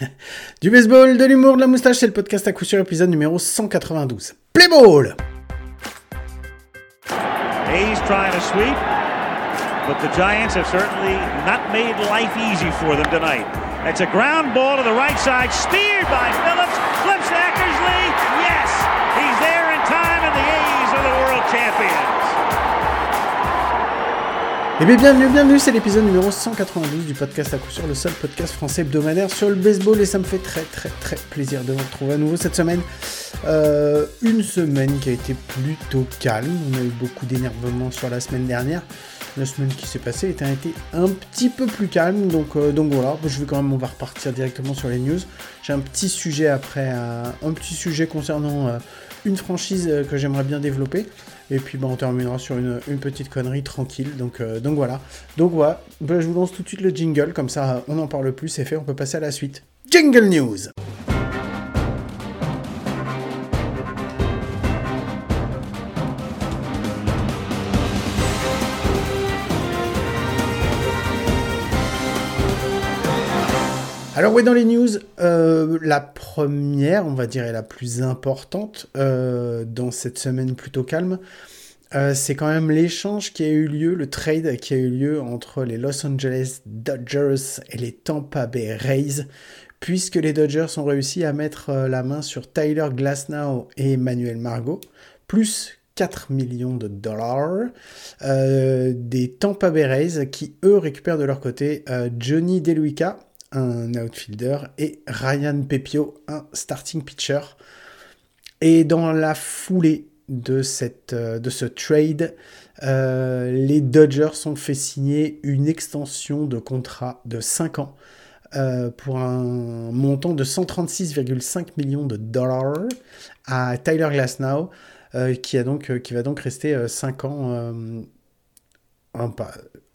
du baseball, de l'humour, de la moustache, c'est le podcast à coup sûr, épisode numéro 192. Play ball! Hayes trying to sweep, but the Giants have certainly not made life easy for them tonight. It's a ground ball to the right side, steered by Phillips, Eh bien, bienvenue, bienvenue, c'est l'épisode numéro 192 du podcast à coup sûr, le seul podcast français hebdomadaire sur le baseball et ça me fait très très très plaisir de vous retrouver à nouveau cette semaine. Euh, une semaine qui a été plutôt calme, on a eu beaucoup d'énervement sur la semaine dernière. La semaine qui s'est passée a été un petit peu plus calme, donc, euh, donc voilà, je vais quand même, on va repartir directement sur les news. J'ai un petit sujet après, un petit sujet concernant euh, une franchise que j'aimerais bien développer. Et puis bah, on terminera sur une, petite connerie tranquille. Donc, euh, donc voilà. Donc voilà, Bah, je vous lance tout de suite le jingle, comme ça on en parle plus, c'est fait, on peut passer à la suite. Jingle News Alors oui, dans les news, euh, la première, on va dire, et la plus importante euh, dans cette semaine plutôt calme, euh, c'est quand même l'échange qui a eu lieu, le trade qui a eu lieu entre les Los Angeles Dodgers et les Tampa Bay Rays, puisque les Dodgers ont réussi à mettre la main sur Tyler Glasnow et Emmanuel Margot, plus 4 millions de dollars des Tampa Bay Rays qui, eux, récupèrent de leur côté euh, Johnny DeLuica, un outfielder, et Ryan Pepio, un starting pitcher. Et dans la foulée de, cette, euh, ce trade, euh, les Dodgers ont fait signer une extension de contrat de 5 ans euh, pour un montant de 136,5 millions de dollars à Tyler Glasnow, qui, a va donc rester 5 ans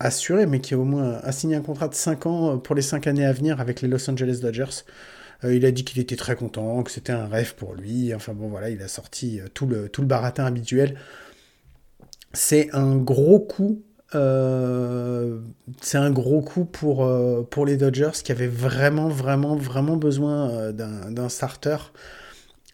assuré, mais qui au moins a signé un contrat de 5 ans pour les 5 années à venir avec les Los Angeles Dodgers. Euh, il a dit qu'il était très content, que c'était un rêve pour lui. Enfin bon, voilà, il a sorti euh, tout le, tout le baratin habituel. C'est un gros coup. euh, c'est un gros coup pour, euh, pour les Dodgers qui avaient vraiment, vraiment, vraiment besoin euh, d'un starter.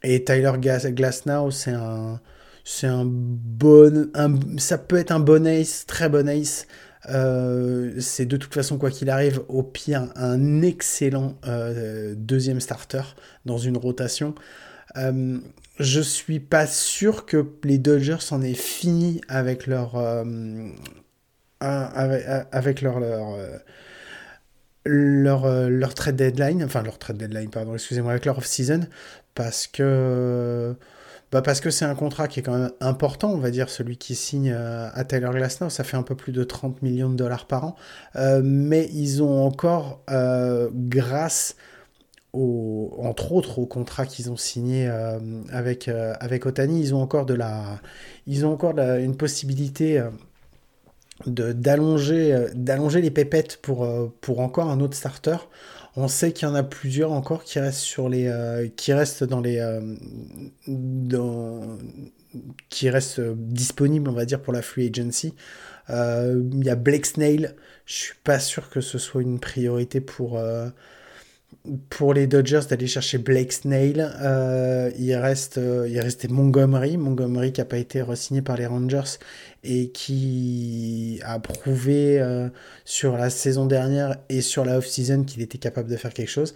Et Tyler Glasnow, c'est un, c'est un bon, un- ça peut être un bon ace, très bon ace. Euh, c'est de toute façon, quoi qu'il arrive, au pire, un excellent euh, deuxième starter dans une rotation. Euh, je suis pas sûr que les Dodgers en aient fini avec leur, avec, leur, leur, leur, leur trade deadline, enfin leur trade deadline, pardon, excusez-moi, avec leur off-season, parce que bah parce que c'est un contrat qui est quand même important, on va dire, celui qui signe euh, à Tyler Glasnow, ça fait un peu plus de 30 millions de dollars par an, Euh, mais ils ont encore, euh, grâce au, entre autres au contrat qu'ils ont signé avec, avec Otani, ils ont encore de la, ils ont encore une possibilité d'allonger les pépettes pour, pour encore un autre starter. On sait qu'il y en a plusieurs encore qui restent sur les euh, qui restent dans les euh, qui restent disponibles, on va dire, pour la free agency. Euh, Il y a Blake Snail. Je suis pas sûr que ce soit une priorité pour pour les Dodgers d'aller chercher Blake Snail. Euh, il reste euh, restait Montgomery, Montgomery qui a pas été re-signé par les Rangers et qui a prouvé euh, sur la saison dernière et sur la off-season qu'il était capable de faire quelque chose.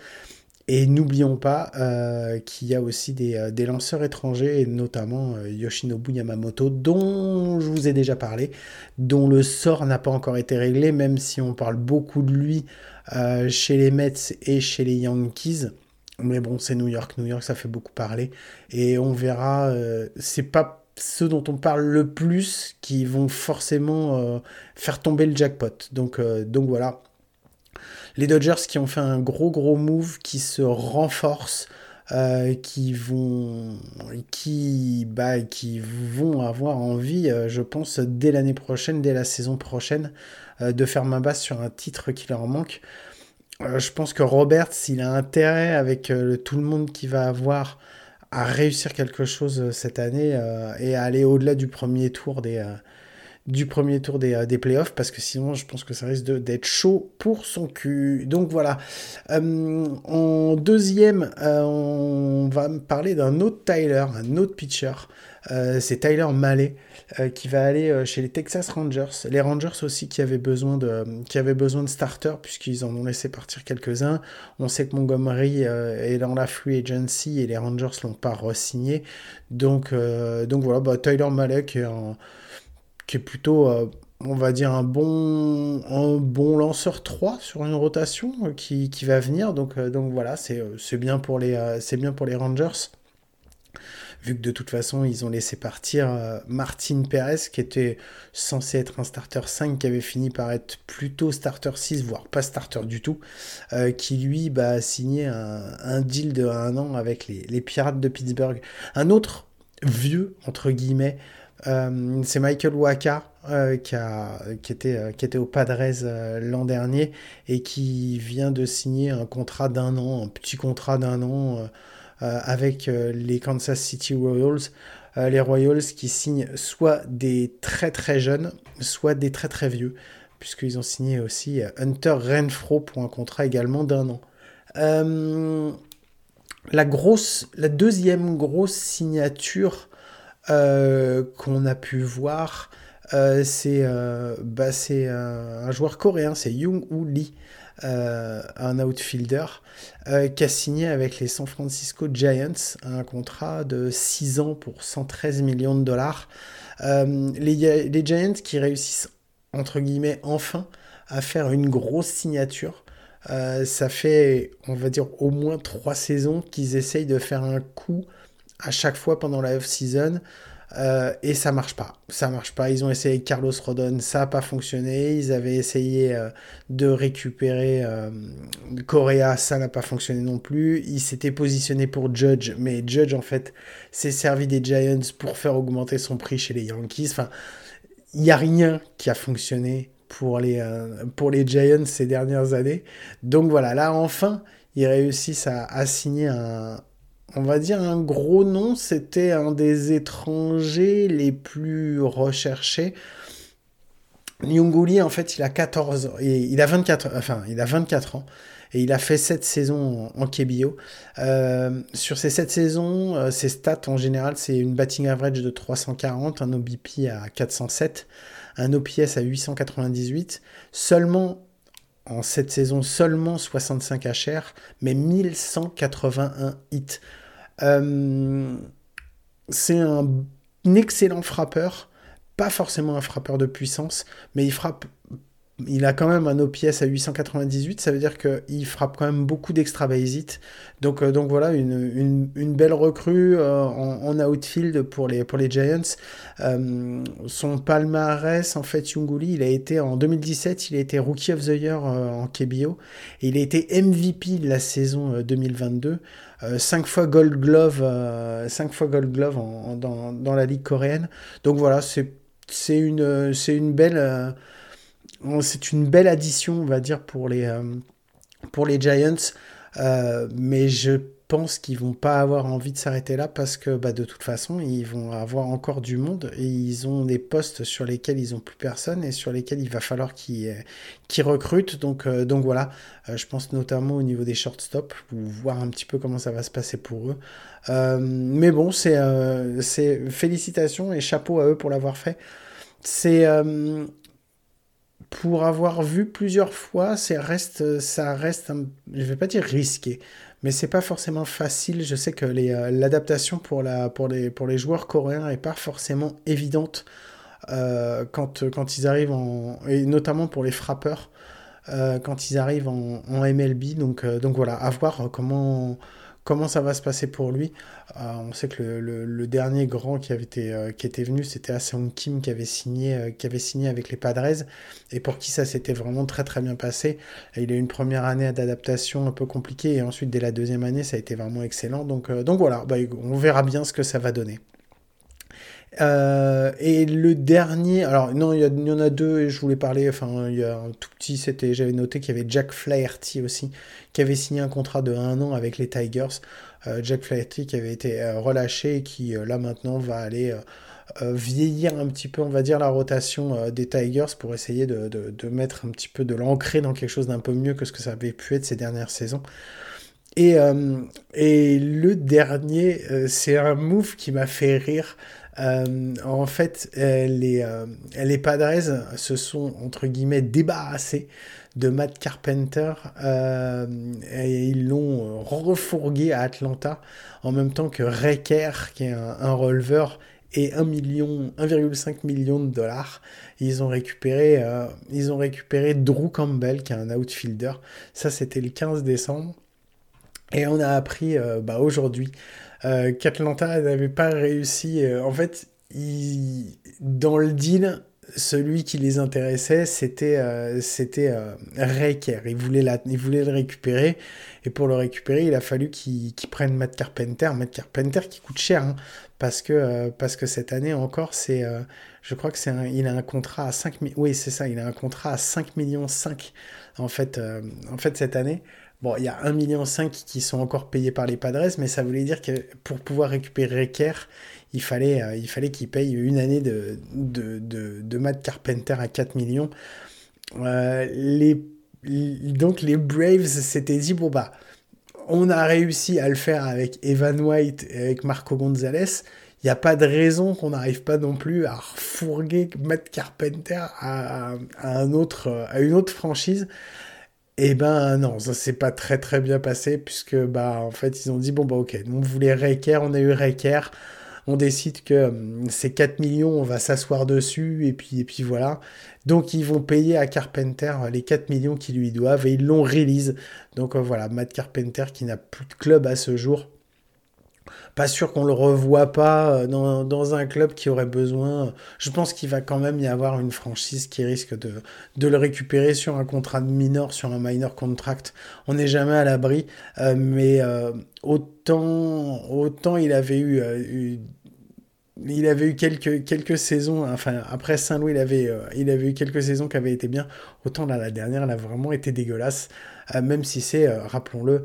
Et n'oublions pas euh, qu'il y a aussi des, euh, lanceurs étrangers, notamment euh, Yoshinobu Yamamoto, dont je vous ai déjà parlé, dont le sort n'a pas encore été réglé, même si on parle beaucoup de lui chez les Mets et chez les Yankees. Mais bon, c'est New York. New York, ça fait beaucoup parler. Et on verra. c'est pas ceux dont on parle le plus qui vont forcément faire tomber le jackpot. Donc, donc voilà. Les Dodgers qui ont fait un gros gros move, qui se renforcent, euh, qui vont, qui, bah, qui vont avoir envie, euh, je pense, dès l'année prochaine, dès la saison prochaine, euh, de faire main basse sur un titre qui leur manque. Je pense que Roberts, il a intérêt avec tout le monde qui va avoir à réussir quelque chose cette année et à aller au-delà du premier tour des, du premier tour des, des playoffs parce que sinon je pense que ça risque d'être chaud pour son cul. Donc voilà. en deuxième, on va parler d'un autre Tyler, un autre pitcher. c'est Tyler Mallet. Euh, qui va aller euh, chez les Texas Rangers. Les Rangers aussi qui avaient besoin de, qui avaient besoin de starters puisqu'ils en ont laissé partir quelques-uns. On sait que Montgomery euh, est dans la free agency et les Rangers l'ont pas re-signé. Donc, donc voilà, bah, Tyler Malek qui est plutôt on va dire un bon, un bon lanceur 3 sur une rotation qui, qui va venir. Donc, donc voilà, c'est bien, pour les, bien pour les Rangers vu que de toute façon, ils ont laissé partir euh, Martin Perez, qui était censé être un starter 5, qui avait fini par être plutôt starter 6, voire pas starter du tout, euh, qui lui bah, a signé un, deal de un an avec les, Pirates de Pittsburgh. Un autre vieux, entre guillemets, euh, c'est Michael Waka, qui, a, qui, était, au Padres l'an dernier et qui vient de signer un contrat d'un an, un petit contrat d'un an euh, avec euh, les Kansas City Royals. Euh, les Royals qui signent soit des très très jeunes, soit des très très vieux, puisqu'ils ont signé aussi Hunter Renfro pour un contrat également d'un an. la, grosse, la deuxième grosse signature qu'on a pu voir, c'est bah, un joueur coréen, c'est Young Woo Lee, un outfielder. Euh, qui a signé avec les San Francisco Giants un contrat de 6 ans pour 113 millions de dollars. Euh, les, les, Giants qui réussissent, entre guillemets, enfin à faire une grosse signature. Euh, ça fait, on va dire, au moins trois saisons qu'ils essayent de faire un coup à chaque fois pendant la off-season. Euh, et ça marche pas. Ça marche pas. Ils ont essayé Carlos Rodon, ça n'a pas fonctionné. Ils avaient essayé euh, de récupérer euh, Correa, ça n'a pas fonctionné non plus. Ils s'étaient positionnés pour Judge, mais Judge en fait s'est servi des Giants pour faire augmenter son prix chez les Yankees. Enfin, il n'y a rien qui a fonctionné pour les, pour les Giants ces dernières années. Donc voilà, là enfin, ils réussissent à signer un, on va dire un gros nom, c'était un des étrangers les plus recherchés. Nyunguli, en fait, il a 14 et il a 24 enfin, il a 24 ans et il a fait 7 saisons en, KBO. Euh, sur ces 7 saisons, euh, ses stats en général, c'est une batting average de 340, un OBP à 407, un OPS à 898, seulement en cette saison seulement 65 HR, mais 1181 hits. Euh, c'est un, excellent frappeur, pas forcément un frappeur de puissance, mais il frappe. Il a quand même un OPS à 898, ça veut dire qu'il frappe quand même beaucoup d'extra. Donc, euh, donc voilà, une, belle recrue euh, en, outfield pour les, pour Giants. son palmarès, en fait, Yunguli, il a été en 2017, il a été Rookie of the Year en KBO et il a été MVP de la saison 2022. 5 euh, fois Gold Glove, euh, cinq fois Gold Glove dans, la ligue coréenne. Donc voilà, c'est une, une belle, euh, une belle addition, on va dire, pour les, pour les Giants. mais je qu'ils vont pas avoir envie de s'arrêter là parce que bah, de toute façon, ils vont avoir encore du monde et ils ont des postes sur lesquels ils ont plus personne et sur lesquels il va falloir qu'ils recrutent. Donc, euh, donc voilà, euh, je pense notamment au niveau des shortstop, pour voir un petit peu comment ça va se passer pour eux. Euh, mais bon, c'est félicitations et chapeau à eux pour l'avoir fait. C'est pour avoir vu plusieurs fois, reste, ça reste, je vais pas dire risqué, mais c'est pas forcément facile. Je sais que euh, l'adaptation pour, les, joueurs coréens est pas forcément évidente euh, quand, ils arrivent en. et notamment pour les frappeurs. Euh, quand ils arrivent en, MLB. Donc voilà, à voir comment, comment ça va se passer pour lui. Euh, on sait que le, dernier grand qui avait été euh, était venu, c'était Aseong Kim qui avait signé euh, qui avait signé avec les Padres et pour qui ça s'était vraiment très très bien passé. il a eu une première année d'adaptation un peu compliquée et ensuite dès la deuxième année ça a été vraiment excellent. Donc donc voilà, bah, on verra bien ce que ça va donner. Euh, et le dernier, alors non, il y, en a deux et je voulais parler, enfin, il y a un tout petit, c'était, j'avais noté qu'il y avait Jack Flaherty aussi, qui avait signé un contrat de un an avec les Tigers. Euh, Jack Flaherty qui avait été euh, relâché et qui là maintenant va aller vieillir un petit peu, on va dire, la rotation des Tigers pour essayer de, de mettre un petit peu de l'ancrer dans quelque chose d'un peu mieux que ce que ça avait pu être ces dernières saisons. Et, et le dernier, c'est un move qui m'a fait rire. Euh, en fait, les, les Padres se sont, entre guillemets, débarrassés de Matt Carpenter euh, et ils l'ont refourgué à Atlanta en même temps que Recker, qui est un, un releveur, et 1 million, 1,5 million de dollars. Ils ont récupéré, euh, ils ont récupéré Drew Campbell, qui est un outfielder. Ça, c'était le 15 décembre. Et on a appris bah, aujourd'hui euh, qu'Atlanta n'avait pas réussi. Euh, en fait, dans le deal, celui qui les intéressait, c'était euh, c'était euh, Ils voulaient, la, le récupérer. Et pour le récupérer, il a fallu qu'ils prennent Matt Carpenter. Matt Carpenter qui coûte cher. Hein, parce, que, parce que cette année encore, c'est je crois que c'est il a un contrat à 5 Oui, c'est ça. Il a un contrat à 5 millions 5 en fait, en fait cette année. Bon, il y a 1,5 million qui sont encore payés par les Padres, mais ça voulait dire que pour pouvoir récupérer Kerr, il fallait euh, il fallait qu'il paye une année de, de, de, Matt Carpenter à 4 millions. Euh, les, donc les Braves s'étaient dit, bon bah, on a réussi à le faire avec Evan White et avec Marco Gonzalez. Il n'y a pas de raison qu'on n'arrive pas non plus à refourguer Matt Carpenter à, un autre, à une autre franchise. Eh ben non, ça s'est pas très très bien passé puisque bah en fait ils ont dit bon bah ok, on voulait Reker, on a eu Reker, on décide que hum, ces 4 millions, on va s'asseoir dessus et puis et puis voilà. Donc ils vont payer à Carpenter les 4 millions qu'ils lui doivent et ils l'ont release. Donc euh, voilà, Matt Carpenter qui n'a plus de club à ce jour pas sûr qu'on le revoie pas euh, dans, dans, un club qui aurait besoin. Je pense qu'il va quand même y avoir une franchise qui risque de, de le récupérer sur un contrat de minor, sur un minor contract. On n'est jamais à l'abri, euh, mais euh, autant, autant il avait eu, il avait eu quelques, quelques saisons, enfin après Saint-Louis, il avait, il avait eu quelques saisons qui avaient été bien, autant là la dernière, elle a vraiment été dégueulasse, même si c'est, rappelons-le,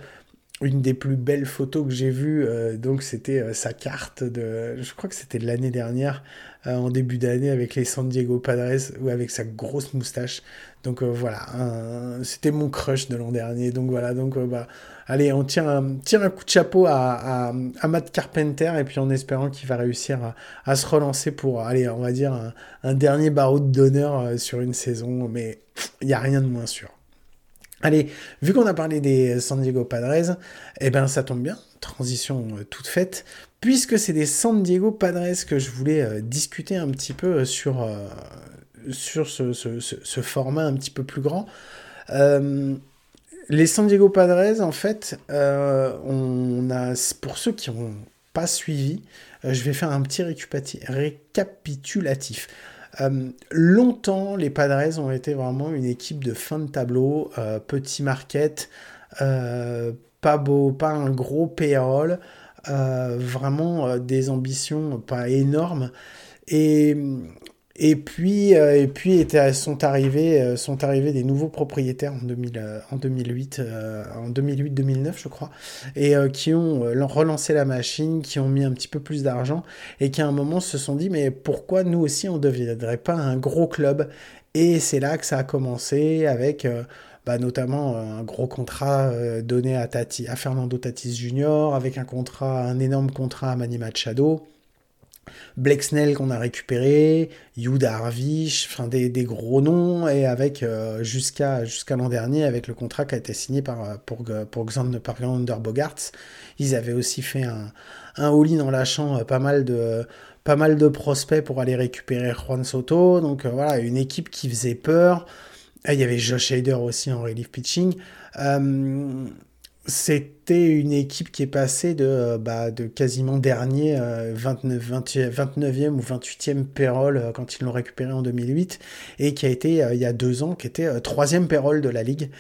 une des plus belles photos que j'ai vues, euh, donc c'était euh, sa carte de, je crois que c'était l'année dernière, euh, en début d'année avec les San Diego Padres ou avec sa grosse moustache. Donc voilà, c'était mon crush de l'an dernier. Donc voilà, donc bah, allez, on tire un, un coup de chapeau à, à, Matt Carpenter et puis en espérant qu'il va réussir à, se relancer pour, allez, on va dire un, un dernier barreau d'honneur sur une saison, mais il n'y a rien de moins sûr. Allez, vu qu'on a parlé des San Diego Padres, eh ben ça tombe bien, transition euh, toute faite, puisque c'est des San Diego Padres que je voulais euh, discuter un petit peu euh, sur, sur ce, format un petit peu plus grand. les San Diego Padres, en fait, on a, pour ceux qui n'ont pas suivi, je vais faire un petit récapitulatif. Euh, longtemps, les Padres ont été vraiment une équipe de fin de tableau, euh, petit market, euh, pas beau, pas un gros payroll, vraiment des ambitions pas énormes. Et et puis, euh, et puis sont, arrivés, euh, sont arrivés des nouveaux propriétaires en, 2000, euh, en 2008, en 2008-2009, je crois, et qui ont relancé la machine, qui ont mis un petit peu plus d'argent, et qui à un moment se sont dit, mais pourquoi nous aussi on ne deviendrait pas un gros club? Et c'est là que ça a commencé avec... Bah, notamment un gros contrat donné à, à Fernando Tatis Jr., avec un contrat, un énorme contrat à Manny Machado, Blake Snell qu'on a récupéré, Yuda Harvish, enfin des, gros noms, et avec euh, jusqu'à l'an dernier, avec le contrat qui a été signé par, euh, pour, pour Xander, par Bogarts, ils avaient aussi fait un, un all-in en lâchant euh, pas mal de pas mal de prospects pour aller récupérer Juan Soto, donc voilà, une équipe qui faisait peur. il y avait Josh Hader aussi en relief pitching c'était une équipe qui est passée de, euh, bah, de quasiment dernier 29, 29e ou 28e payroll euh, quand ils l'ont récupéré en 2008 et qui a été euh, il y a deux ans qui était troisième payroll de la ligue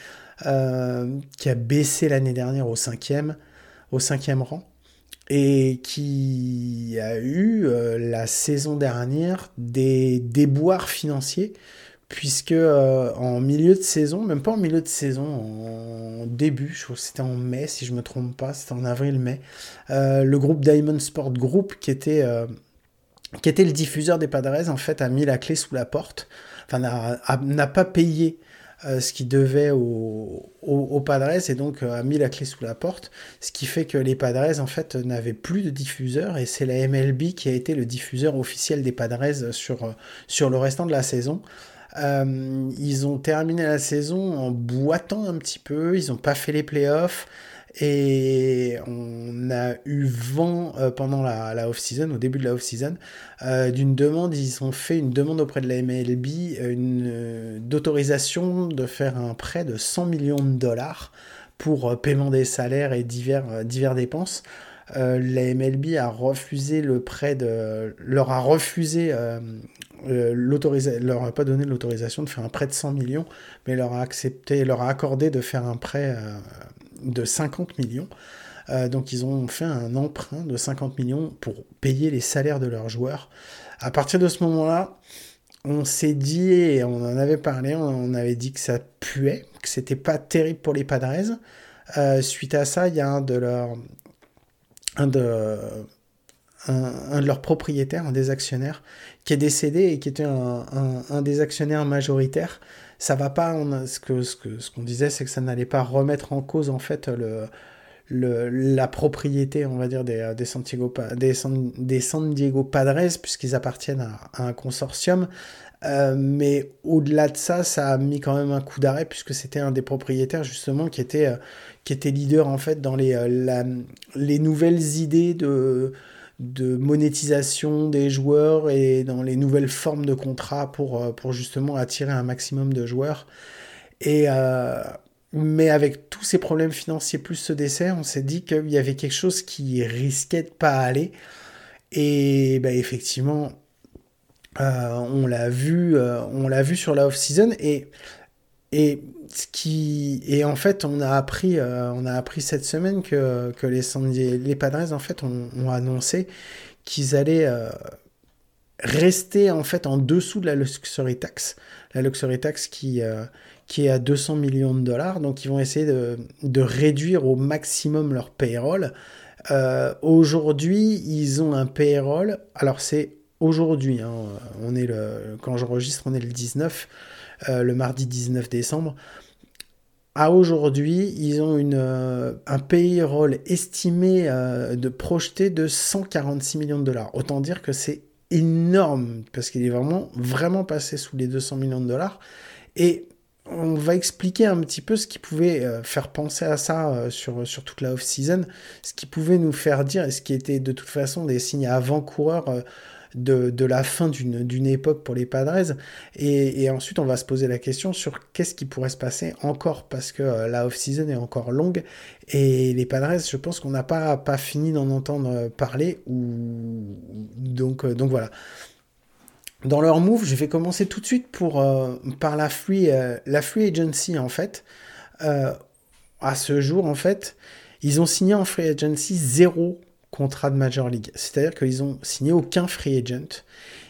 qui a baissé l'année dernière au cinquième au cinquième rang et qui a eu la saison dernière des déboires financiers puisque euh, en milieu de saison, même pas en milieu de saison, en début, je crois que c'était en mai si je me trompe pas, c'était en avril-mai, euh, le groupe Diamond Sport Group qui était euh, qui était le diffuseur des Padres, en fait, a mis la clé sous la porte, enfin, n'a pas payé ce qui devait aux au, Padres et donc a mis la clé sous la porte, ce qui fait que les Padres, en fait, n'avaient plus de diffuseur et c'est la MLB qui a été le diffuseur officiel des Padres sur le restant de la saison. Euh, ils ont terminé la saison en boitant un petit peu, ils n'ont pas fait les playoffs. Et on a eu vent euh, pendant la, off-season, au début de la off-season, euh, d'une demande. Ils ont fait une demande auprès de la MLB d'autorisation de faire un prêt de 100 millions de dollars pour paiement des salaires et divers, divers dépenses. la MLB a refusé le prêt de, leur a refusé leur a pas donné l'autorisation de faire un prêt de 100 millions, mais leur a accepté, leur a accordé de faire un prêt euh, de 50 millions. Euh, donc ils ont fait un emprunt de 50 millions pour payer les salaires de leurs joueurs. À partir de ce moment-là, on s'est dit, et on en avait parlé, on avait dit que ça puait, que c'était pas terrible pour les Padres. suite à ça, il y a un de leurs un de un, de leurs propriétaires, un des actionnaires, qui est décédé et qui était un, des actionnaires majoritaires. Ça va pas, ce qu'on ce que, ce qu'on disait, c'est que ça n'allait pas remettre en cause en fait le, le, la propriété, on va dire, des, des, Santiago, des, San, des San Diego Padres, puisqu'ils appartiennent à, un consortium. Euh, mais au-delà de ça, ça a mis quand même un coup d'arrêt, puisque c'était un des propriétaires, justement, qui était, euh, qui était leader, en fait, dans les, euh, la, les nouvelles idées de de monétisation des joueurs et dans les nouvelles formes de contrats pour, euh, pour justement attirer un maximum de joueurs. Et, euh, mais avec tous ces problèmes financiers plus ce décès, on s'est dit qu'il y avait quelque chose qui risquait de pas aller. Et bah, effectivement, euh, on l'a vu, vu sur la off-season et qui et en fait on a appris euh, on a appris cette semaine que, que les les Padres en fait ont, annoncé qu'ils allaient euh, rester en fait en dessous de la luxury tax. La luxury tax qui euh, qui est à 200 millions de dollars. Donc ils vont essayer de, de réduire au maximum leur payroll. Aujourd'hui ils ont un payroll. Alors c'est aujourd'hui hein, on est le quand j'enregistre on est le 19 euh, le mardi 19 décembre. À aujourd'hui, ils ont une, euh, un payroll estimé euh, de projeté de 146 millions de dollars. Autant dire que c'est énorme parce qu'il est vraiment, vraiment passé sous les 200 millions de dollars. Et on va expliquer un petit peu ce qui pouvait faire penser à ça sur, sur toute la off-season, ce qui pouvait nous faire dire, et ce qui était de toute façon des signes avant-coureurs de, la fin d'une époque pour les Padres. Et, ensuite, on va se poser la question sur qu'est-ce qui pourrait se passer encore, parce que euh, la off-season est encore longue. Et les Padres, je pense qu'on n'a pas, pas fini d'en entendre parler. Ou... Donc, euh, donc voilà. Dans leur move, je vais commencer tout de suite pour, euh, par la free, la free agency, en fait. à ce jour, en fait, ils ont signé en free agency zéro contrat de Major League. C'est-à-dire qu'ils ont signé aucun free agent.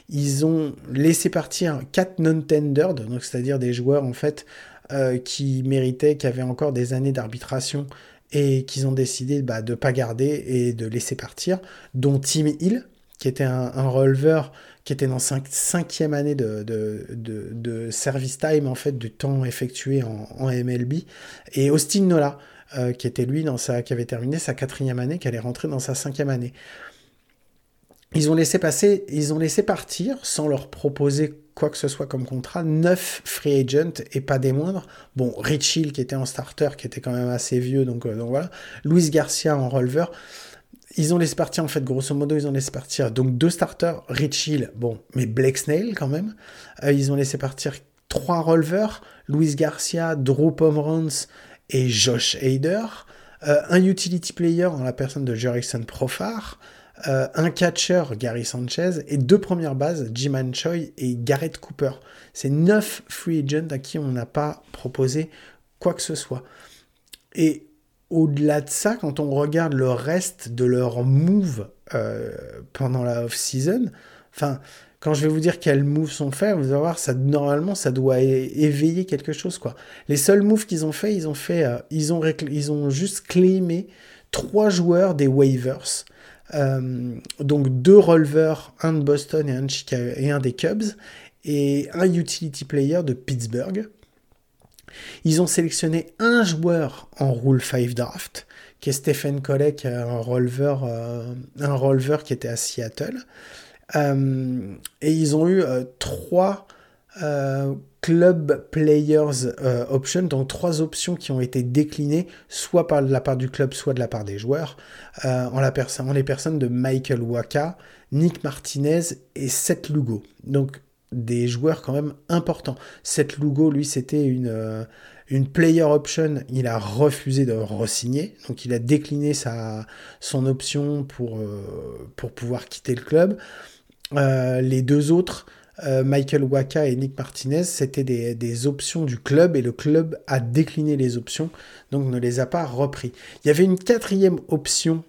Ils ont laissé partir quatre non-tendered, donc c'est-à-dire des joueurs en fait euh, qui méritaient, qui avaient encore des années d'arbitration et qu'ils ont décidé bah, de ne pas garder et de laisser partir, dont Tim Hill, qui était un, releveur qui était dans cinq, cinquième année de, service time, en fait, du temps effectué en MLB, et Austin Nola, euh, qui était lui dans sa, qui avait terminé sa quatrième année, qui allait rentrer dans sa cinquième année. Ils ont laissé passer, ils ont laissé partir sans leur proposer quoi que ce soit comme contrat, neuf free agents et pas des moindres. Bon, Rich qui était en starter, qui était quand même assez vieux, donc, euh, donc voilà. Luis Garcia en releveur. Ils ont laissé partir, en fait, grosso modo, ils ont laissé partir donc deux starters, Rich bon, mais Blake Snail quand même. Euh, ils ont laissé partir trois releveurs, Luis Garcia, Drew Pomeranz, et Josh Hader, euh, un utility player en la personne de Jerickson Profar, euh, un catcher Gary Sanchez et deux premières bases Jiman Choi et Garrett Cooper. C'est neuf free agents à qui on n'a pas proposé quoi que ce soit. Et au-delà de ça, quand on regarde le reste de leur move euh, pendant la off-season, enfin, quand je vais vous dire quels moves sont faits, vous allez voir, ça, normalement, ça doit éveiller quelque chose, quoi. Les seuls moves qu'ils ont fait, ils ont fait, euh, ils ont, juste claimé trois joueurs des waivers. donc deux releveurs, un de Boston et un, de Chicago, et un des Cubs, et un utility player de Pittsburgh. Ils ont sélectionné un joueur en Rule 5 Draft, qui est Stephen Colleck, un releveur, releveur qui était à Seattle. Euh, et ils ont eu euh, trois euh, club players options, donc trois options qui ont été déclinées soit par de la part du club, soit de la part des joueurs, en, la en les personnes de Michael Waka, Nick Martinez et Seth Lugo. Donc des joueurs quand même importants. Seth Lugo, lui, c'était une, une player option, il a refusé de re-signer, donc il a décliné sa, son option pour, pour pouvoir quitter le club. Euh, les deux autres, euh, Michael Waka et Nick Martinez, c'était des, options du club et le club a décliné les options, donc ne les a pas repris. Il y avait une quatrième option,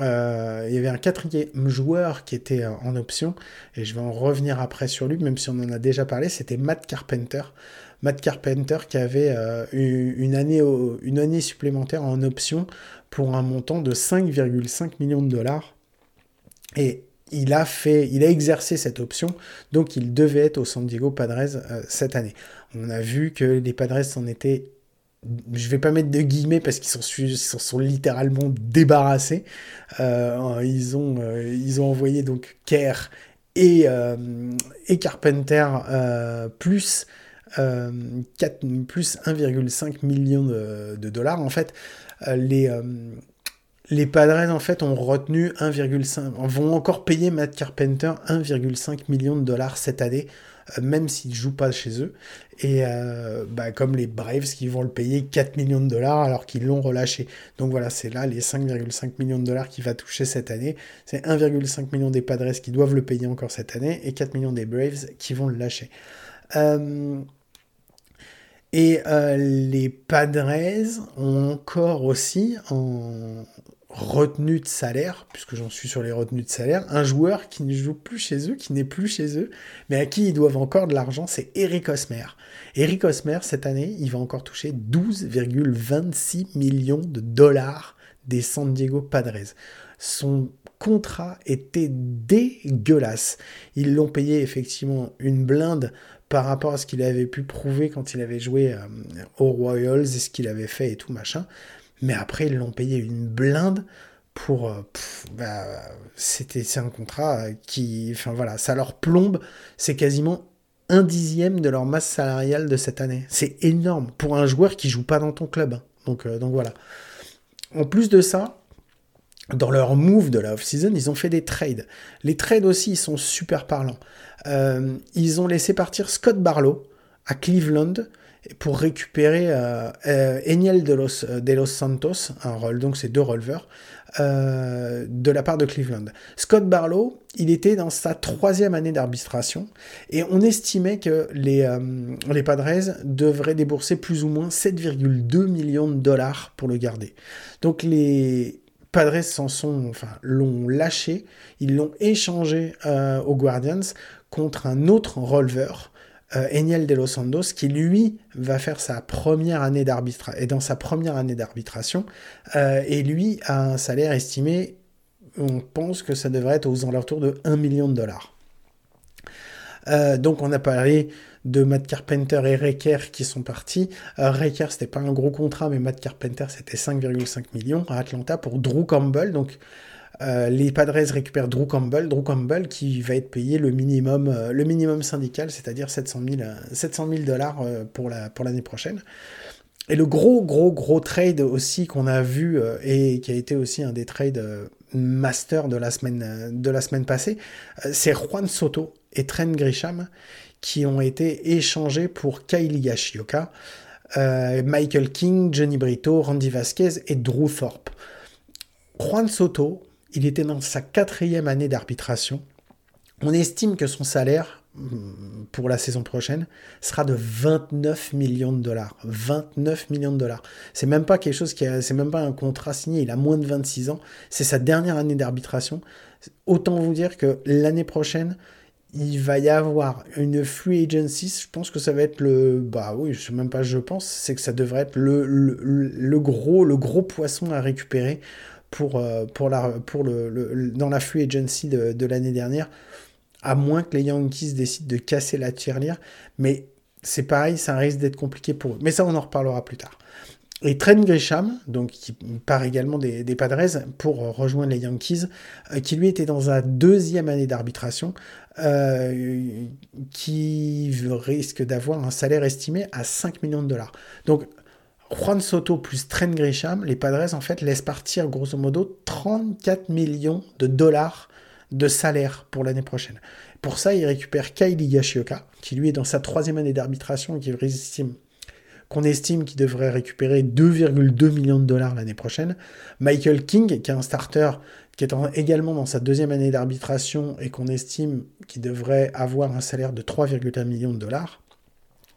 euh, il y avait un quatrième joueur qui était en option, et je vais en revenir après sur lui, même si on en a déjà parlé, c'était Matt Carpenter. Matt Carpenter qui avait une, année, une année supplémentaire en option pour un montant de 5,5 millions de dollars. Et il a fait, il a exercé cette option, donc il devait être au San Diego Padres euh, cette année. On a vu que les Padres s'en étaient, je vais pas mettre de guillemets parce qu'ils s'en sont, littéralement débarrassés. Euh, ils ont, euh, ils ont envoyé donc Kerr et, Carpenter plus 4, plus 1,5 million de, de, dollars. En fait, les les Padres en fait ont retenu 1,5 vont encore payer Matt Carpenter 1,5 million de dollars cette année euh, même s'il joue pas chez eux. Et euh, bah, comme les Braves qui vont le payer 4 millions de dollars alors qu'ils l'ont relâché. Donc voilà c'est là les 5,5 millions de dollars qu'il va toucher cette année. C'est 1,5 million des Padres qui doivent le payer encore cette année et 4 millions des Braves qui vont le lâcher. Euh, et les Padres ont encore aussi en, retenue de salaire, puisque j'en suis sur les retenues de salaire, un joueur qui ne joue plus chez eux, qui n'est plus chez eux, mais à qui ils doivent encore de l'argent, c'est Eric Osmer. Eric Osmer, cette année, il va encore toucher 12,26 millions de dollars des San Diego Padres. Son contrat était dégueulasse. Ils l'ont payé effectivement une blinde par rapport à ce qu'il avait pu prouver quand il avait joué euh, aux Royals et ce qu'il avait fait et tout machin. Mais après, ils l'ont payé une blinde pour. Euh, bah, c'était, c'est un contrat qui. Enfin voilà, ça leur plombe. C'est quasiment un dixième de leur masse salariale de cette année. C'est énorme pour un joueur qui joue pas dans ton club. Hein. Donc, euh, donc voilà. En plus de ça, dans leur move de la off-season, ils ont fait des trades. Les trades aussi, ils sont super parlants. Euh, ils ont laissé partir Scott Barlow à Cleveland pour récupérer euh, euh, Eniel de los, euh, de los Santos, un rôle, donc c'est deux releveurs, de la part de Cleveland. Scott Barlow, il était dans sa troisième année d'arbitration et on estimait que les, les Padres devraient débourser plus ou moins 7,2 millions de dollars pour le garder. Donc les Padres s'en sont, enfin, l'ont lâché, ils l'ont échangé aux Guardians contre un autre releveur euh, Eniel de los Santos, qui lui va faire sa première année d'arbitration, et dans sa première année d'arbitration, euh, et lui a un salaire estimé, on pense que ça devrait être aux alentours de 1 million de dollars. Euh, donc on a parlé de Matt Carpenter et Reker qui sont partis. Euh, Reker c'était pas un gros contrat, mais Matt Carpenter c'était 5,5 millions à Atlanta pour Drew Campbell, donc euh, les Padres récupèrent Drew Campbell, Drew Campbell qui va être payé le minimum, euh, le minimum syndical, c'est-à-dire 700 000 dollars euh, pour l'année prochaine. Et le gros, gros, gros trade aussi qu'on a vu et qui a été aussi un des trades master de la semaine, de la semaine passée, c'est Juan Soto et Trent Grisham qui ont été échangés pour Kylie Yashioka, Michael King, Johnny Brito, Randy Vasquez et Drew Thorpe. Juan Soto, il était dans sa quatrième année d'arbitration. On estime que son salaire mm, pour la saison prochaine sera de 29 millions de dollars. 29 millions de dollars. C'est même pas quelque chose qui c'est même pas un contrat signé. Il a moins de 26 ans. C'est sa dernière année d'arbitration. Autant vous dire que l'année prochaine, il va y avoir une free agency. Je pense que ça va être le, bah oui, je sais même pas, je pense, c'est que ça devrait être le, le, le, gros, le gros poisson à récupérer pour, pour, la, pour le, dans la free agency de, l'année dernière, à moins que les Yankees décident de casser la tirelire. Mais c'est pareil, ça risque d'être compliqué pour eux. Mais ça, on en reparlera plus tard. Et Trent Grisham, donc qui part également des, des Padres pour rejoindre les Yankees, euh, qui lui était dans sa deuxième année d'arbitration, euh, qui risque d'avoir un salaire estimé à 5 millions de dollars. Donc Juan Soto plus Trent Grisham, les Padres en fait laissent partir grosso modo 34 millions de dollars de salaire pour l'année prochaine. Pour ça, il récupère Kylie Yashioka, qui lui est dans sa troisième année d'arbitration qu'on estime qu'il devrait récupérer 2,2 millions de dollars l'année prochaine. Michael King, qui est un starter qui est également dans sa deuxième année d'arbitration et qu'on estime qu'il devrait avoir un salaire de 3,1 millions de dollars.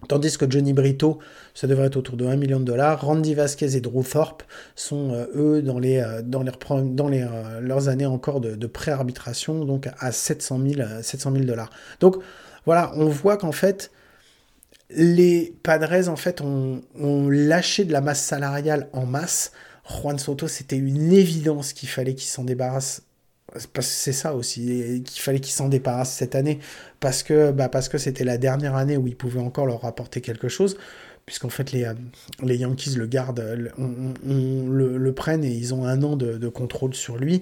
Tandis que Johnny Brito, ça devrait être autour de 1 million de dollars. Randy Vasquez et Drew Thorpe sont, euh, eux, dans, euh, euh, leurs années encore de, pré-arbitration, donc à 700 000 dollars. Donc, voilà, on voit qu'en fait, les Padres, en fait, ont, ont, lâché de la masse salariale en masse. Juan Soto, c'était une évidence qu'il fallait qu'il s'en débarrasse c'est ça aussi, qu'il fallait qu'ils s'en débarrassent cette année, parce que bah parce que c'était la dernière année où ils pouvaient encore leur apporter quelque chose, puisqu'en fait les, euh, les Yankees le gardent, le, prennent et ils ont un an de, contrôle sur lui.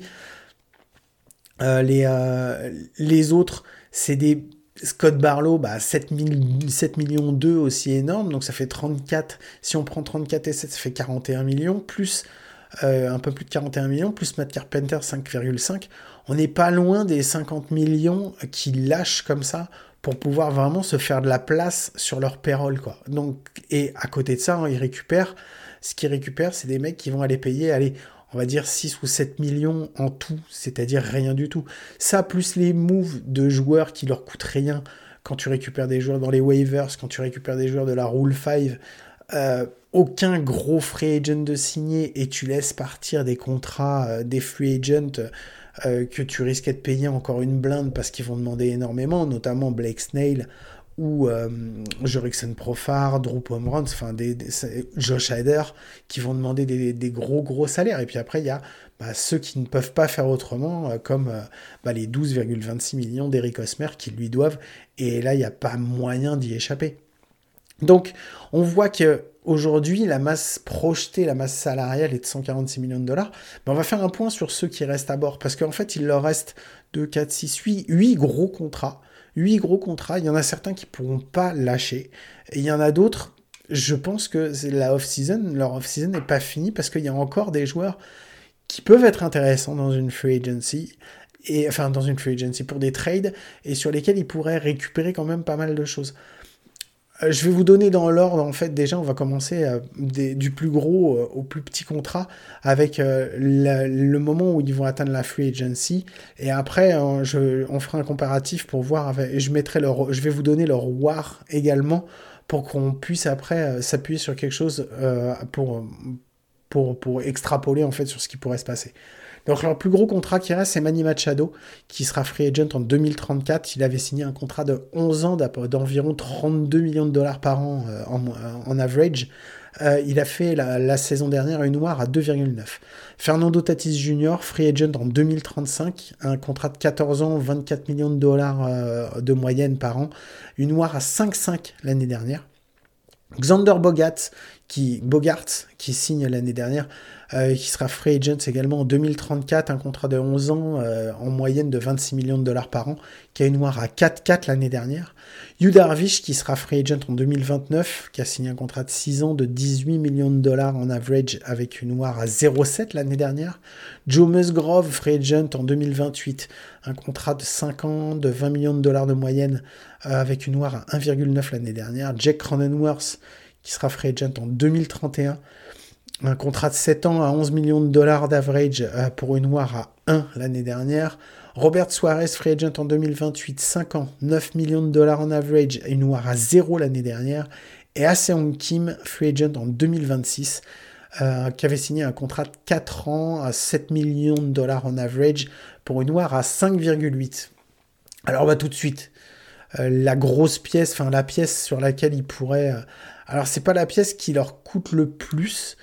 Euh, les, euh, les autres, c'est des Scott Barlow, bah 7, 7 millions 2 aussi énorme, donc ça fait 34, si on prend 34 et 7, ça fait 41 millions, plus euh, un peu plus de 41 millions, plus Matt Carpenter 5,5. On n'est pas loin des 50 millions qui lâchent comme ça pour pouvoir vraiment se faire de la place sur leur payroll. Quoi. Donc, et à côté de ça, ils récupèrent, ce qu'ils récupèrent, c'est des mecs qui vont aller payer, allez, on va dire 6 ou 7 millions en tout, c'est-à-dire rien du tout. Ça, plus les moves de joueurs qui leur coûtent rien quand tu récupères des joueurs dans les waivers, quand tu récupères des joueurs de la Rule 5, euh, aucun gros free agent de signer et tu laisses partir des contrats, euh, des free agents euh, que tu risquais de payer encore une blinde parce qu'ils vont demander énormément, notamment Blake Snail ou euh, Profar, Drew Pomeranz, enfin des, Josh Hader, qui vont demander des, gros gros salaires. Et puis après, il y a bah, ceux qui ne peuvent pas faire autrement, comme bah, les 12,26 millions d'Eric Osmer qui lui doivent. Et là, il n'y a pas moyen d'y échapper. Donc, on voit que aujourd'hui, la masse projetée, la masse salariale est de 146 millions de dollars. Mais on va faire un point sur ceux qui restent à bord, parce qu'en fait, il leur reste 2, 4, 6, 8, 8 gros contrats. 8 gros contrats, il y en a certains qui ne pourront pas lâcher. Et il y en a d'autres, je pense que la off-season, leur off-season n'est pas finie, parce qu'il y a encore des joueurs qui peuvent être intéressants dans une free agency, et, enfin dans une free agency pour des trades, et sur lesquels ils pourraient récupérer quand même pas mal de choses. Euh, je vais vous donner dans l'ordre, en fait, déjà, on va commencer euh, du plus gros euh, au plus petit contrat avec le moment où ils vont atteindre la free agency. Et après, on fera un comparatif pour voir, je, mettrai leur, je vais vous donner leur war également pour qu'on puisse après s'appuyer sur quelque chose pour, pour, pour extrapoler, en fait, sur ce qui pourrait se passer. Donc leur plus gros contrat qui reste, c'est Manny Machado, qui sera free agent en 2034. Il avait signé un contrat de 11 ans d'environ 32 millions de dollars par an euh, en, average. Euh, il a fait la, saison dernière une noire à 2,9. Fernando Tatis Jr., free agent en 2035, un contrat de 14 ans, 24 millions de dollars euh, de moyenne par an, une noire à 5,5 l'année dernière. Xander Bogart, qui, Bogart, qui signe l'année dernière, euh, qui sera free agent également en 2034, un contrat de 11 ans euh, en moyenne de 26 millions de dollars par an, qui a une noire à 4-4 l'année dernière. Yu Darvish qui sera free agent en 2029, qui a signé un contrat de 6 ans de 18 millions de dollars en average avec une noire à 0,7 l'année dernière. Joe Musgrove, free agent en 2028, un contrat de 5 ans de 20 millions de dollars de moyenne euh, avec une noire à 1,9 l'année dernière. Jack Cronenworth qui sera free agent en 2031 un contrat de 7 ans à 11 millions de dollars d'average euh, pour une noire à 1 l'année dernière. Robert Suarez, free agent en 2028, 5 ans, 9 millions de dollars en average, une noire à 0 l'année dernière. Et Aseong Kim, free agent en 2026, euh, qui avait signé un contrat de 4 ans à 7 millions de dollars en average pour une noire à 5,8. Alors va tout de suite, euh, la grosse pièce, enfin la pièce sur laquelle ils pourraient... alors c'est pas la pièce qui leur coûte le plus,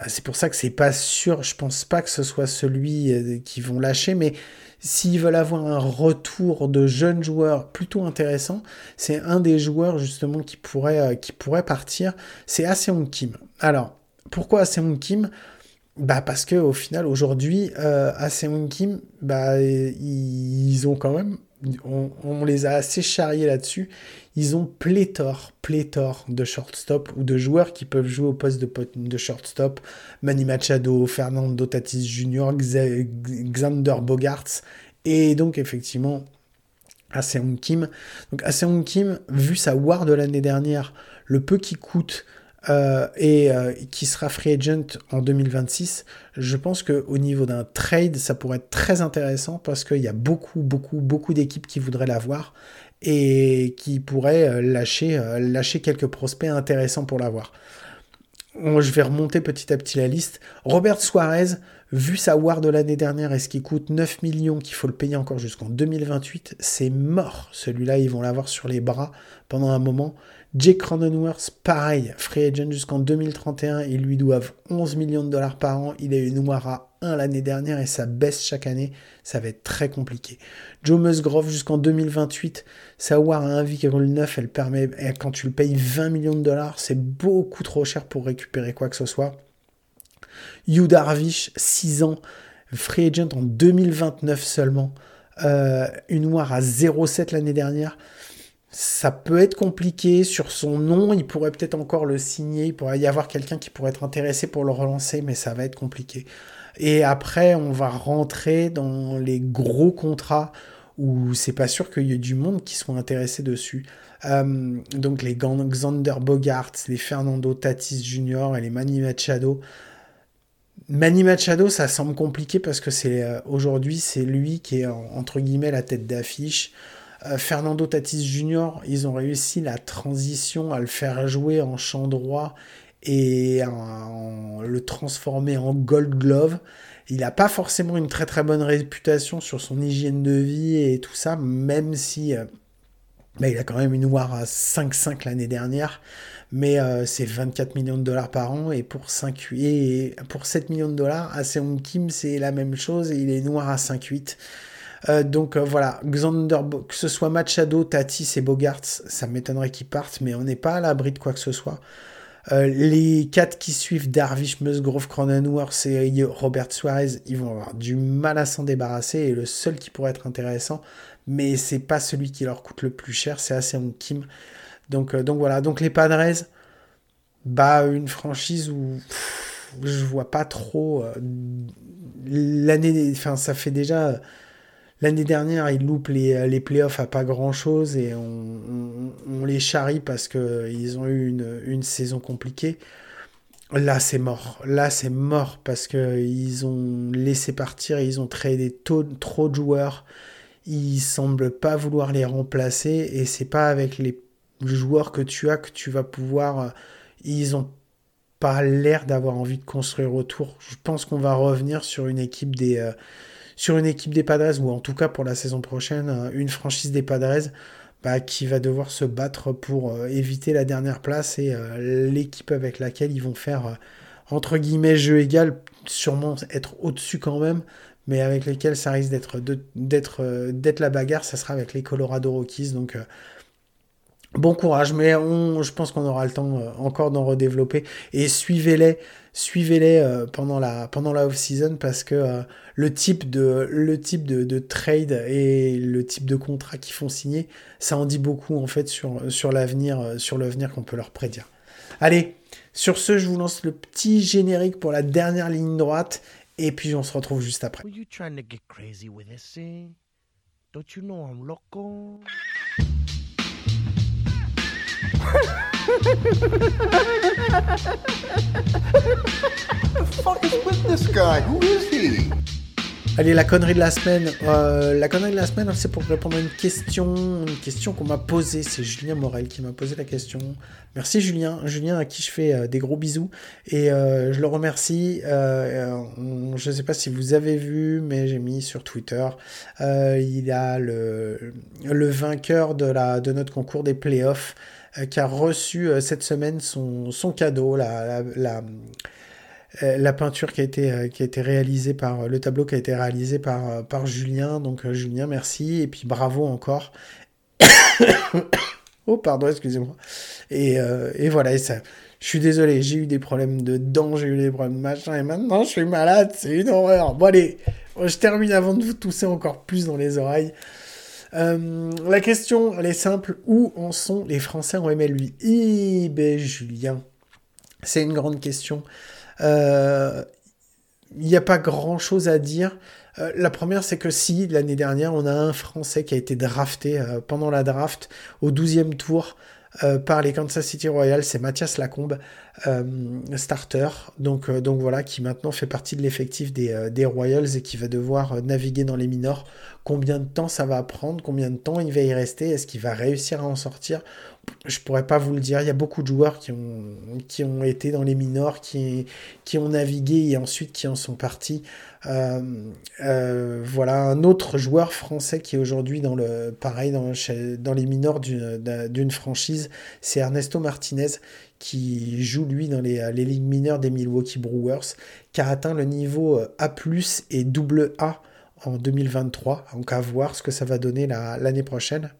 bah, c'est pour ça que c'est pas sûr. Je pense pas que ce soit celui euh, qui vont lâcher, mais s'ils veulent avoir un retour de jeunes joueurs plutôt intéressant, c'est un des joueurs justement qui pourrait, euh, partir. C'est Aseong Kim. Alors, pourquoi Aseong Kim bah parce que au final aujourd'hui euh, Kim bah ils ont quand même on, les a assez charriés là-dessus. Ils ont pléthore, pléthore de shortstop ou de joueurs qui peuvent jouer au poste de, shortstop. Manny Machado, Fernando Tatis Jr., Xander Bogarts. Et donc, effectivement, Aseong Kim. Donc, Aseong Kim, vu sa war de l'année dernière, le peu qui coûte, euh, et euh, qui sera free agent en 2026, je pense qu'au niveau d'un trade, ça pourrait être très intéressant parce qu'il y a beaucoup, beaucoup, beaucoup d'équipes qui voudraient l'avoir et qui pourraient euh, lâcher, lâcher quelques prospects intéressants pour l'avoir. Je vais remonter petit à petit la liste. Robert Suarez, vu sa war de l'année dernière et ce qui coûte 9 millions, qu'il faut le payer encore jusqu'en 2028, c'est mort. Celui-là, ils vont l'avoir sur les bras pendant un moment. Jake Cronenworth, pareil, free agent jusqu'en 2031, ils lui doivent 11 millions de dollars par an, il a eu noir à 1 l'année dernière et ça baisse chaque année, ça va être très compliqué. Joe Musgrove jusqu'en 2028, sa war à 1,9, elle permet, quand tu le payes 20 millions de dollars, c'est beaucoup trop cher pour récupérer quoi que ce soit. Hugh Darvish, 6 ans, free agent en 2029 seulement, euh, une war à 0,7 l'année dernière ça peut être compliqué sur son nom, il pourrait peut-être encore le signer, il pourrait y avoir quelqu'un qui pourrait être intéressé pour le relancer, mais ça va être compliqué. Et après, on va rentrer dans les gros contrats où c'est pas sûr qu'il y ait du monde qui soit intéressé dessus. Euh, donc les Xander Bogart, les Fernando Tatis Jr. et les Manny Machado. Manny Machado, ça semble compliqué parce que c'est euh, aujourd'hui c'est lui qui est entre guillemets la tête d'affiche. Euh, Fernando Tatis Jr., ils ont réussi la transition à le faire jouer en champ droit et à le transformer en Gold Glove. Il n'a pas forcément une très très bonne réputation sur son hygiène de vie et tout ça, même si euh, bah, il a quand même une war à 5-5 l'année dernière. Mais euh, c'est 24 millions de dollars par an et pour 5 et pour 7 millions de dollars, à Seung Kim c'est la même chose et il est noir à 5-8. Euh, donc euh, voilà, Xander, que ce soit Machado, Tatis et Bogarts, ça m'étonnerait qu'ils partent, mais on n'est pas à l'abri de quoi que ce soit. Euh, les quatre qui suivent, Darvish, Musgrove, Cronenworth et Robert Suarez, ils vont avoir du mal à s'en débarrasser. Et le seul qui pourrait être intéressant, mais c'est pas celui qui leur coûte le plus cher, c'est Asean Kim. Donc, donc voilà, donc les Padres, bah une franchise où je vois pas trop l'année, enfin ça fait déjà L'année dernière, ils loupent les, les playoffs à pas grand chose et on, les charrie parce qu'ils ont eu une, saison compliquée. Là, c'est mort. Là, c'est mort parce qu'ils ont laissé partir, ils ont tradé trop de joueurs. Ils semblent pas vouloir les remplacer et c'est pas avec les joueurs que tu as que tu vas pouvoir. Ils ont pas l'air d'avoir envie de construire autour. Je pense qu'on va revenir sur une équipe des. Euh, sur une équipe des Padres, ou en tout cas pour la saison prochaine, euh, une franchise des Padres bah, qui va devoir se battre pour euh, éviter la dernière place et euh, l'équipe avec laquelle ils vont faire, entre guillemets, jeu égal, sûrement être au-dessus quand même, mais avec lesquels ça risque d'être, d'être, d'être la bagarre, ça sera avec les Colorado Rockies. Donc bon courage, mais je pense qu'on aura le temps encore d'en redévelopper. Et suivez-les suivez-les euh, pendant la, pendant la off-season parce que euh, le type, de, le type de, trade et le type de contrat qu'ils font signer, ça en dit beaucoup en fait sur, sur l'avenir euh, sur l'avenir qu'on peut leur prédire. Allez, sur ce, je vous lance le petit générique pour la dernière ligne droite et puis on se retrouve juste après. Allez, la connerie de la semaine. Euh, la connerie de la semaine, c'est pour répondre à une question, une question qu'on m'a posée. C'est Julien Morel qui m'a posé la question. Merci Julien, Julien à qui je fais euh, des gros bisous et euh, je le remercie. je ne sais pas si vous avez vu, mais j'ai mis sur Twitter. il a le, vainqueur de notre concours des playoffs. Euh, qui a reçu euh, cette semaine son, son cadeau, la, la, la peinture qui a été qui a été réalisée par le tableau qui a été réalisé par par Julien. Donc Julien, merci et puis bravo encore. oh pardon, excusez-moi. Et, et voilà, ça je suis désolé, j'ai eu des problèmes de dents, j'ai eu des problèmes de machin, et maintenant je suis malade, c'est une horreur. Bon allez, je termine avant de vous tousser encore plus dans les oreilles. Euh, la question, elle est simple. Où en sont les Français en MLB Eh ben, Julien, c'est une grande question. Euh, il n'y a pas grand-chose à dire. Euh, la première, c'est que si, l'année dernière, on a un Français qui a été drafté pendant la draft au 12e tour par les Kansas City Royals, c'est Mathias Lacombe, starter, donc, donc voilà, qui maintenant fait partie de l'effectif des, des, Royals et qui va devoir naviguer dans les minors. Combien de temps ça va prendre? Combien de temps il va y rester? Est-ce qu'il va réussir à en sortir? Je pourrais pas vous le dire. Il y a beaucoup de joueurs qui ont, qui ont été dans les minors, qui, qui ont navigué et ensuite qui en sont partis. Euh, euh, voilà un autre joueur français qui est aujourd'hui dans le pareil dans, les minors d'une franchise, c'est Ernesto Martinez qui joue lui dans les, les, ligues mineures des Milwaukee Brewers, qui a atteint le niveau A+ et double A en 2023. Donc à voir ce que ça va donner l'année prochaine.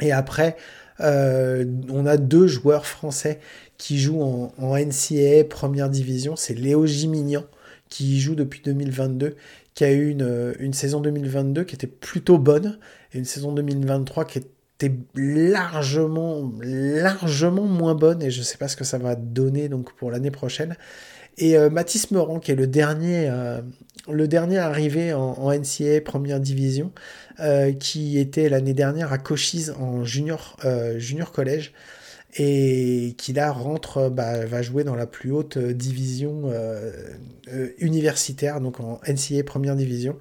Et après, euh, on a deux joueurs français qui jouent en, NCAA première division. C'est Léo Gimignan qui joue depuis 2022, qui a eu une, une, saison 2022 qui était plutôt bonne et une saison 2023 qui était largement, largement moins bonne et je ne sais pas ce que ça va donner donc pour l'année prochaine. Et euh, Mathis Meurant, qui est le dernier, euh, le dernier arrivé en, NCA première division, euh, qui était l'année dernière à Cochise en junior, junior collège, et qui là rentre, bah, va jouer dans la plus haute division universitaire, donc en NCA première division.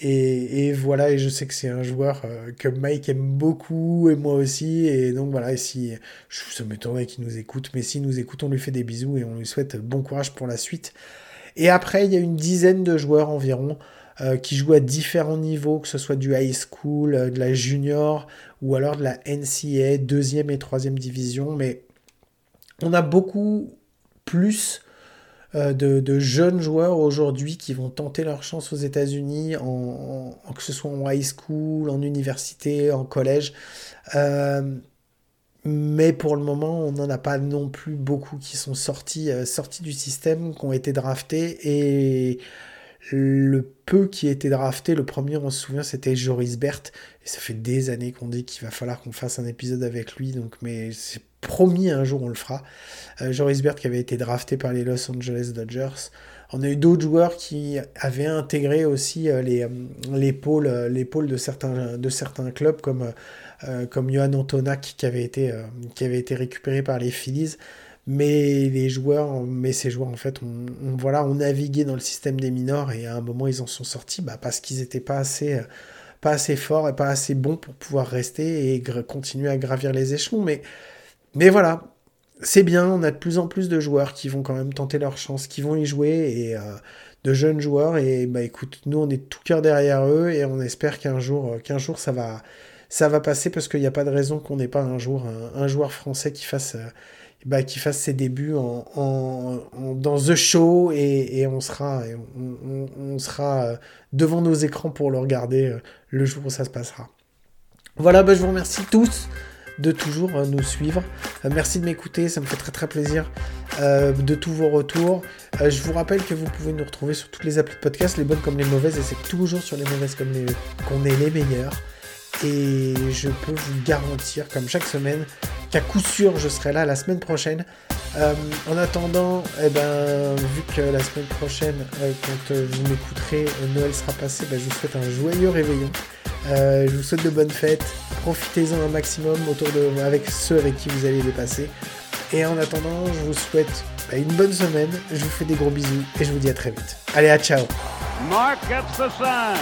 Et, voilà, et je sais que c'est un joueur euh, que Mike aime beaucoup, et moi aussi, et donc voilà, et si, ça m'étonnerait qu'il nous écoute, mais s'il nous écoute, on lui fait des bisous et on lui souhaite bon courage pour la suite. Et après, il y a une dizaine de joueurs environ euh, qui jouent à différents niveaux, que ce soit du high school, euh, de la junior, ou alors de la NCA, deuxième et troisième division, mais on a beaucoup plus euh, de, jeunes joueurs aujourd'hui qui vont tenter leur chance aux États-Unis, en, que ce soit en high school, en université, en collège. Euh, mais pour le moment, on n'en a pas non plus beaucoup qui sont sortis, euh, sortis du système, qui ont été draftés. Et le peu qui été drafté, le premier, on se souvient, c'était Joris Bert. Et ça fait des années qu'on dit qu'il va falloir qu'on fasse un épisode avec lui. Donc, mais c'est promis, un jour on le fera. Euh, Joris Bert qui avait été drafté par les Los Angeles Dodgers. On a eu d'autres joueurs qui avaient intégré aussi euh, les, euh, pôles de certains, de certains clubs comme, comme Johan Antonak qui avait, été, qui avait été récupéré par les Phillies. Mais les joueurs, mais ces joueurs en fait, on, voilà, ont navigué dans le système des minors et à un moment ils en sont sortis bah, parce qu'ils n'étaient pas assez, pas assez forts et pas assez bons pour pouvoir rester et continuer à gravir les échelons. Mais mais voilà, c'est bien, on a de plus en plus de joueurs qui vont quand même tenter leur chance, qui vont y jouer, et euh, de jeunes joueurs, et bah écoute, nous on est tout cœur derrière eux, et on espère qu'un jour, euh, qu'un jour ça va, ça va passer, parce qu'il n'y a pas de raison qu'on n'ait pas un jour un, joueur français qui fasse, euh, bah, qui fasse ses débuts en, dans The Show, et, on sera, on, sera devant nos écrans pour le regarder le jour où ça se passera. Voilà, bah, je vous remercie tous de toujours euh, nous suivre. Euh, merci de m'écouter, ça me fait très très plaisir euh, de tous vos retours. je vous rappelle que vous pouvez nous retrouver sur toutes les applis de podcast, les bonnes comme les mauvaises, et c'est toujours sur les mauvaises comme les qu'on est les meilleurs. Et je peux vous garantir, comme chaque semaine, qu'à coup sûr je serai là la semaine prochaine. en attendant, eh ben, vu que la semaine prochaine, quand vous m'écouterez, Noël sera passé, ben, je vous souhaite un joyeux réveillon. je vous souhaite de bonnes fêtes profitez-en un maximum autour de, avec ceux avec qui vous allez les passer. Et en attendant, je vous souhaite bah, une bonne semaine, je vous fais des gros bisous et je vous dis à très vite. Allez, à ciao Mark gets the sign.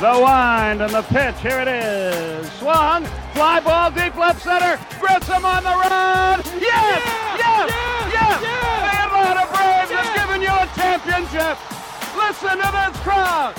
The wind and the pitch, here it is. Swung, fly ball deep left center. Grissom on the run. Yes, yes, yes, yes. yes. The Atlanta Braves yes. have given you a championship. Listen to this crowd.